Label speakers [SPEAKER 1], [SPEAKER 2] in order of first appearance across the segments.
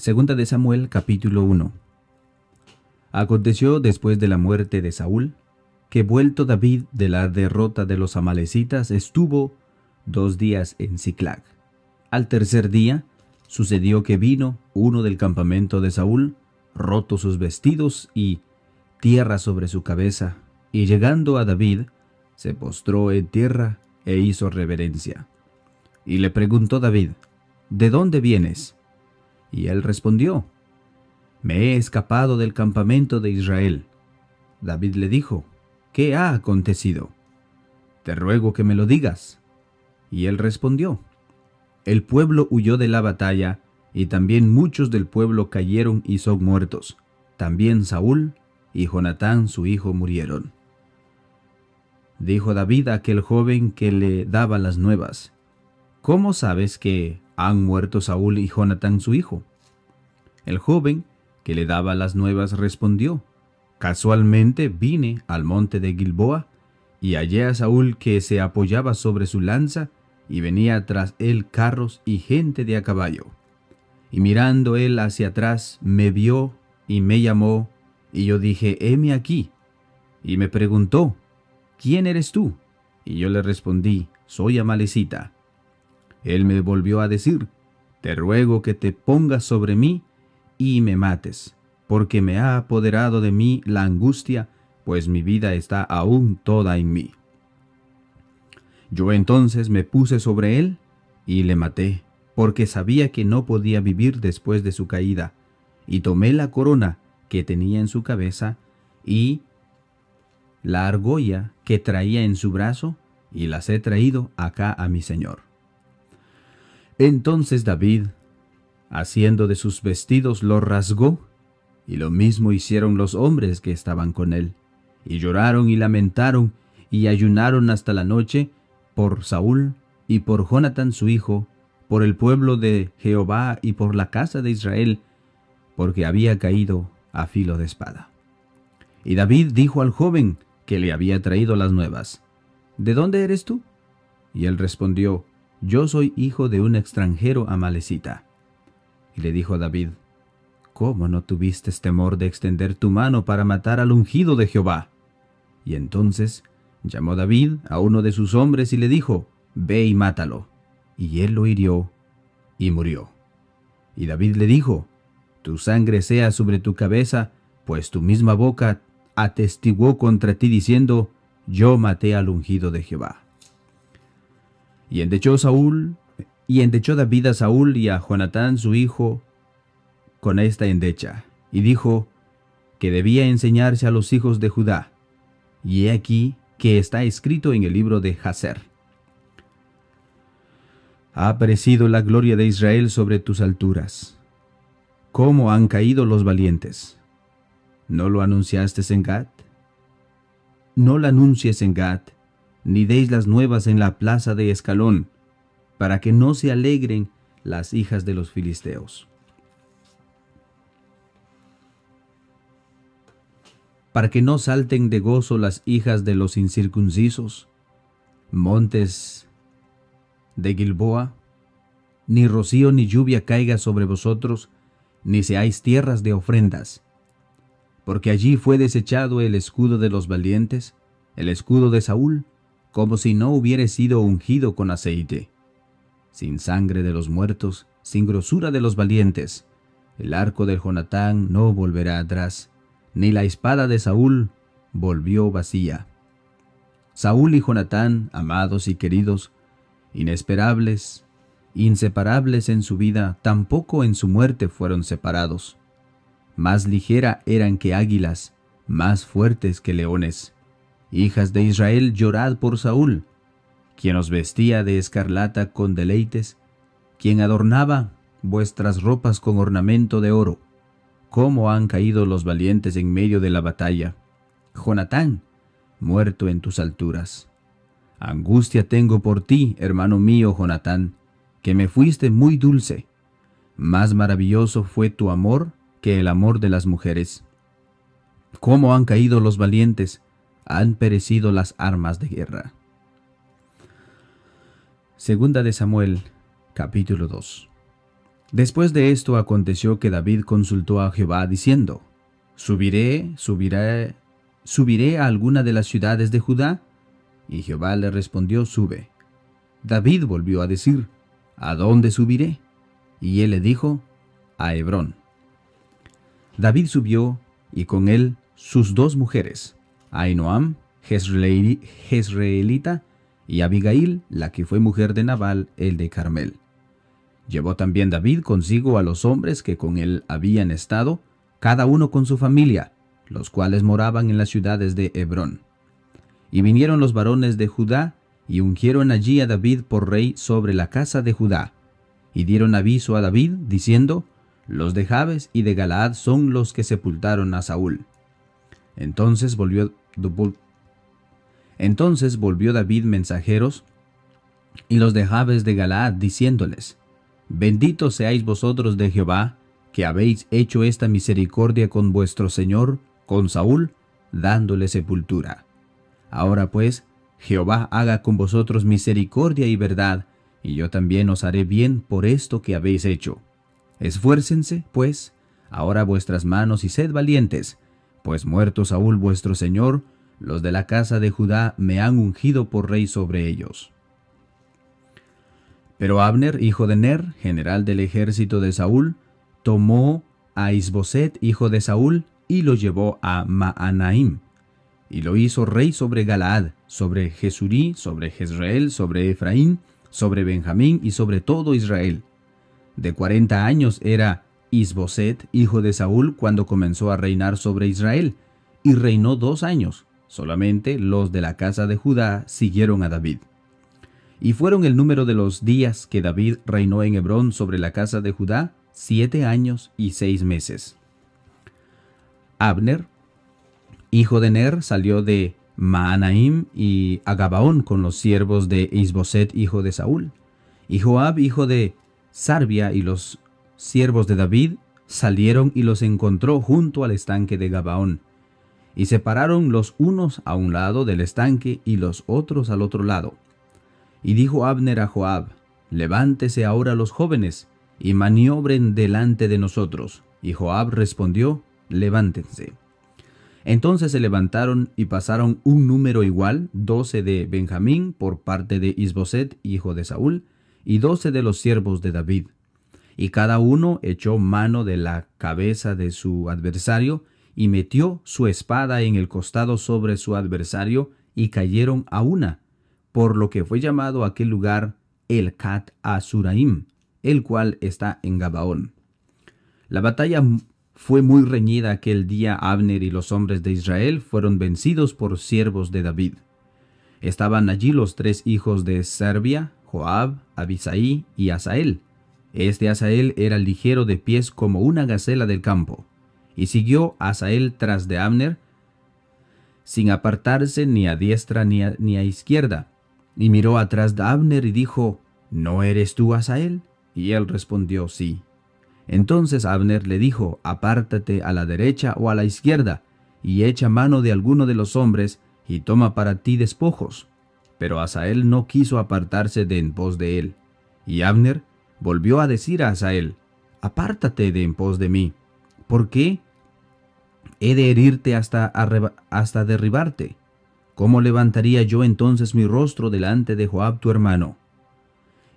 [SPEAKER 1] Segunda de Samuel capítulo 1 Aconteció después de la muerte de Saúl, que vuelto David de la derrota de los amalecitas estuvo dos días en Ciclag. Al tercer día sucedió que vino uno del campamento de Saúl, roto sus vestidos y tierra sobre su cabeza, y llegando a David, se postró en tierra e hizo reverencia. Y le preguntó David, ¿De dónde vienes? Y él respondió, Me he escapado del campamento de Israel. David le dijo, ¿qué ha acontecido? Te ruego que me lo digas. Y él respondió, El pueblo huyó de la batalla, y también muchos del pueblo cayeron y son muertos. También Saúl y Jonatán su hijo murieron. Dijo David a aquel joven que le daba las nuevas, ¿Cómo sabes que han muerto Saúl y Jonatán su hijo? El joven que le daba las nuevas respondió, Casualmente vine al monte de Gilboa y hallé a Saúl que se apoyaba sobre su lanza y venía tras él carros y gente de a caballo. Y mirando él hacia atrás me vio y me llamó, y yo dije, heme aquí. Y me preguntó, ¿quién eres tú? Y yo le respondí, soy Amalecita. Él me volvió a decir, te ruego que te pongas sobre mí y me mates porque me ha apoderado de mí la angustia, pues mi vida está aún toda en mí. Yo entonces me puse sobre él y le maté, porque sabía que no podía vivir después de su caída, y tomé la corona que tenía en su cabeza y la argolla que traía en su brazo, y las he traído acá a mi señor. Entonces David, haciendo de sus vestidos, lo rasgó y lo mismo hicieron los hombres que estaban con él, y lloraron y lamentaron, y ayunaron hasta la noche por Saúl y por Jonatán su hijo, por el pueblo de Jehová y por la casa de Israel, porque había caído a filo de espada. Y David dijo al joven que le había traído las nuevas, ¿De dónde eres tú? Y él respondió, Yo soy hijo de un extranjero amalecita. Y le dijo a David, ¿Cómo no tuviste temor de extender tu mano para matar al ungido de Jehová? Y entonces llamó David a uno de sus hombres y le dijo, Ve y mátalo. Y él lo hirió y murió. Y David le dijo, Tu sangre sea sobre tu cabeza, pues tu misma boca atestiguó contra ti diciendo, Yo maté al ungido de Jehová. Y endechó Saúl, y endechó David a Saúl y a Jonatán su hijo, con esta endecha, y dijo que debía enseñarse a los hijos de Judá. Y he aquí que está escrito en el libro de Hazer. Ha aparecido la gloria de Israel sobre tus alturas. ¿Cómo han caído los valientes? ¿No lo anunciaste en Gat? No lo anuncies en Gat, ni deis las nuevas en la plaza de Escalón, para que no se alegren las hijas de los filisteos. para que no salten de gozo las hijas de los incircuncisos, montes de Gilboa, ni rocío ni lluvia caiga sobre vosotros, ni seáis tierras de ofrendas, porque allí fue desechado el escudo de los valientes, el escudo de Saúl, como si no hubiere sido ungido con aceite, sin sangre de los muertos, sin grosura de los valientes, el arco de Jonatán no volverá atrás, ni la espada de Saúl volvió vacía. Saúl y Jonatán, amados y queridos, inesperables, inseparables en su vida, tampoco en su muerte fueron separados. Más ligera eran que águilas, más fuertes que leones. Hijas de Israel, llorad por Saúl, quien os vestía de escarlata con deleites, quien adornaba vuestras ropas con ornamento de oro cómo han caído los valientes en medio de la batalla. Jonatán, muerto en tus alturas. Angustia tengo por ti, hermano mío Jonatán, que me fuiste muy dulce. Más maravilloso fue tu amor que el amor de las mujeres. Cómo han caído los valientes, han perecido las armas de guerra. Segunda de Samuel, capítulo 2. Después de esto aconteció que David consultó a Jehová diciendo, ¿Subiré, subiré, subiré a alguna de las ciudades de Judá? Y Jehová le respondió, Sube. David volvió a decir, ¿A dónde subiré? Y él le dijo, A Hebrón. David subió, y con él sus dos mujeres, Ainoam, Jezreelita, y Abigail, la que fue mujer de Nabal, el de Carmel. Llevó también David consigo a los hombres que con él habían estado, cada uno con su familia, los cuales moraban en las ciudades de Hebrón. Y vinieron los varones de Judá, y ungieron allí a David por rey sobre la casa de Judá. Y dieron aviso a David, diciendo, Los de Jabes y de Galaad son los que sepultaron a Saúl. Entonces volvió, entonces volvió David mensajeros y los de Jabes de Galaad, diciéndoles, Bendito seáis vosotros de Jehová, que habéis hecho esta misericordia con vuestro Señor, con Saúl, dándole sepultura. Ahora pues, Jehová haga con vosotros misericordia y verdad, y yo también os haré bien por esto que habéis hecho. Esfuércense, pues, ahora vuestras manos y sed valientes, pues muerto Saúl vuestro Señor, los de la casa de Judá me han ungido por rey sobre ellos. Pero Abner, hijo de Ner, general del ejército de Saúl, tomó a Isboset, hijo de Saúl, y lo llevó a Maanaim, y lo hizo rey sobre Galaad, sobre Jesurí, sobre Jezreel, sobre Efraín, sobre Benjamín y sobre todo Israel. De cuarenta años era Isboset, hijo de Saúl, cuando comenzó a reinar sobre Israel, y reinó dos años. Solamente los de la casa de Judá siguieron a David y fueron el número de los días que David reinó en Hebrón sobre la casa de Judá, siete años y seis meses. Abner, hijo de Ner, salió de Maanaim y Agabaón con los siervos de Isboset, hijo de Saúl. Y Joab, hijo de Sarbia, y los siervos de David salieron y los encontró junto al estanque de Gabaón. Y se pararon los unos a un lado del estanque y los otros al otro lado y dijo Abner a Joab, Levántese ahora los jóvenes, y maniobren delante de nosotros. Y Joab respondió, Levántense. Entonces se levantaron y pasaron un número igual, doce de Benjamín por parte de Isboset, hijo de Saúl, y doce de los siervos de David. Y cada uno echó mano de la cabeza de su adversario, y metió su espada en el costado sobre su adversario, y cayeron a una, por lo que fue llamado aquel lugar el Cat Asuraim, el cual está en Gabaón. La batalla fue muy reñida aquel día. Abner y los hombres de Israel fueron vencidos por siervos de David. Estaban allí los tres hijos de Serbia, Joab, Abisaí y Asael. Este Asael era ligero de pies como una gacela del campo. Y siguió Asael tras de Abner, sin apartarse ni a diestra ni a izquierda, y miró atrás de Abner y dijo, ¿No eres tú Asael? Y él respondió, sí. Entonces Abner le dijo, Apártate a la derecha o a la izquierda, y echa mano de alguno de los hombres, y toma para ti despojos. Pero Asael no quiso apartarse de en pos de él. Y Abner volvió a decir a Asael, Apártate de en pos de mí. ¿Por qué? He de herirte hasta, hasta derribarte. ¿Cómo levantaría yo entonces mi rostro delante de Joab tu hermano?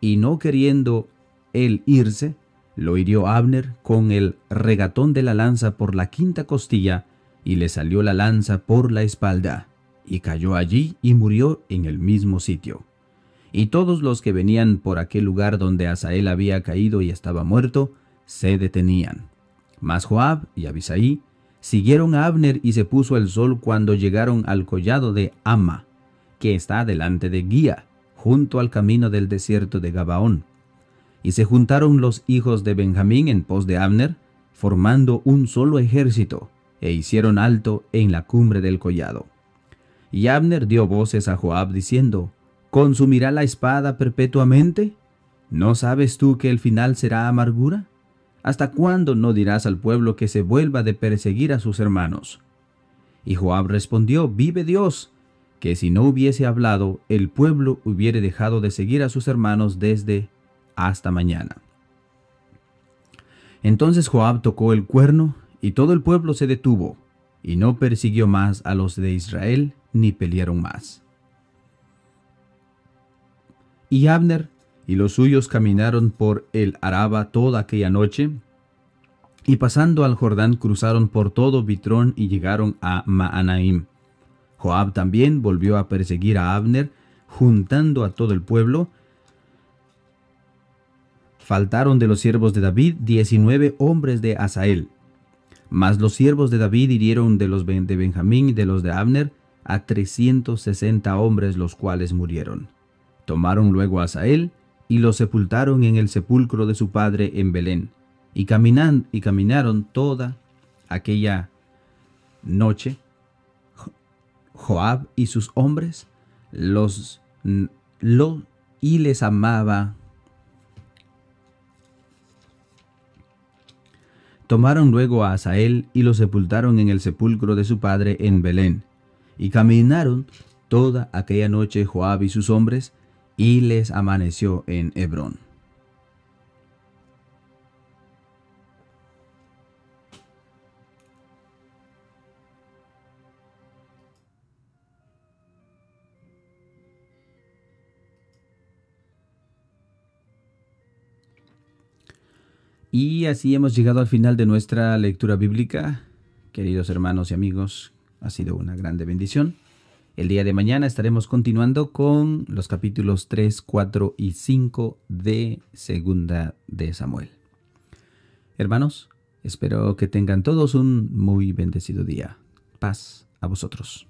[SPEAKER 1] Y no queriendo él irse, lo hirió Abner con el regatón de la lanza por la quinta costilla, y le salió la lanza por la espalda, y cayó allí y murió en el mismo sitio. Y todos los que venían por aquel lugar donde Asael había caído y estaba muerto, se detenían. Mas Joab y Abisaí Siguieron a Abner y se puso el sol cuando llegaron al collado de Ama, que está delante de Guía, junto al camino del desierto de Gabaón. Y se juntaron los hijos de Benjamín en pos de Abner, formando un solo ejército, e hicieron alto en la cumbre del collado. Y Abner dio voces a Joab diciendo, ¿Consumirá la espada perpetuamente? ¿No sabes tú que el final será amargura? ¿Hasta cuándo no dirás al pueblo que se vuelva de perseguir a sus hermanos? Y Joab respondió, Vive Dios, que si no hubiese hablado, el pueblo hubiere dejado de seguir a sus hermanos desde hasta mañana. Entonces Joab tocó el cuerno, y todo el pueblo se detuvo, y no persiguió más a los de Israel, ni pelearon más. Y Abner y los suyos caminaron por el Araba toda aquella noche, y pasando al Jordán cruzaron por todo Bitrón y llegaron a Maanaim. Joab también volvió a perseguir a Abner, juntando a todo el pueblo, faltaron de los siervos de David diecinueve hombres de Asael. Mas los siervos de David hirieron de los de Benjamín y de los de Abner a trescientos sesenta hombres, los cuales murieron. Tomaron luego a Asael y lo sepultaron en el sepulcro de su padre en Belén. Y, caminan, y caminaron toda aquella noche Joab y sus hombres los lo, y les amaba Tomaron luego a Asael y lo sepultaron en el sepulcro de su padre en Belén. Y caminaron toda aquella noche Joab y sus hombres, y les amaneció en Hebrón. Y así hemos llegado al final de nuestra lectura bíblica. Queridos hermanos y amigos, ha sido una grande bendición. El día de mañana estaremos continuando con los capítulos 3, 4 y 5 de Segunda de Samuel. Hermanos, espero que tengan todos un muy bendecido día. Paz a vosotros.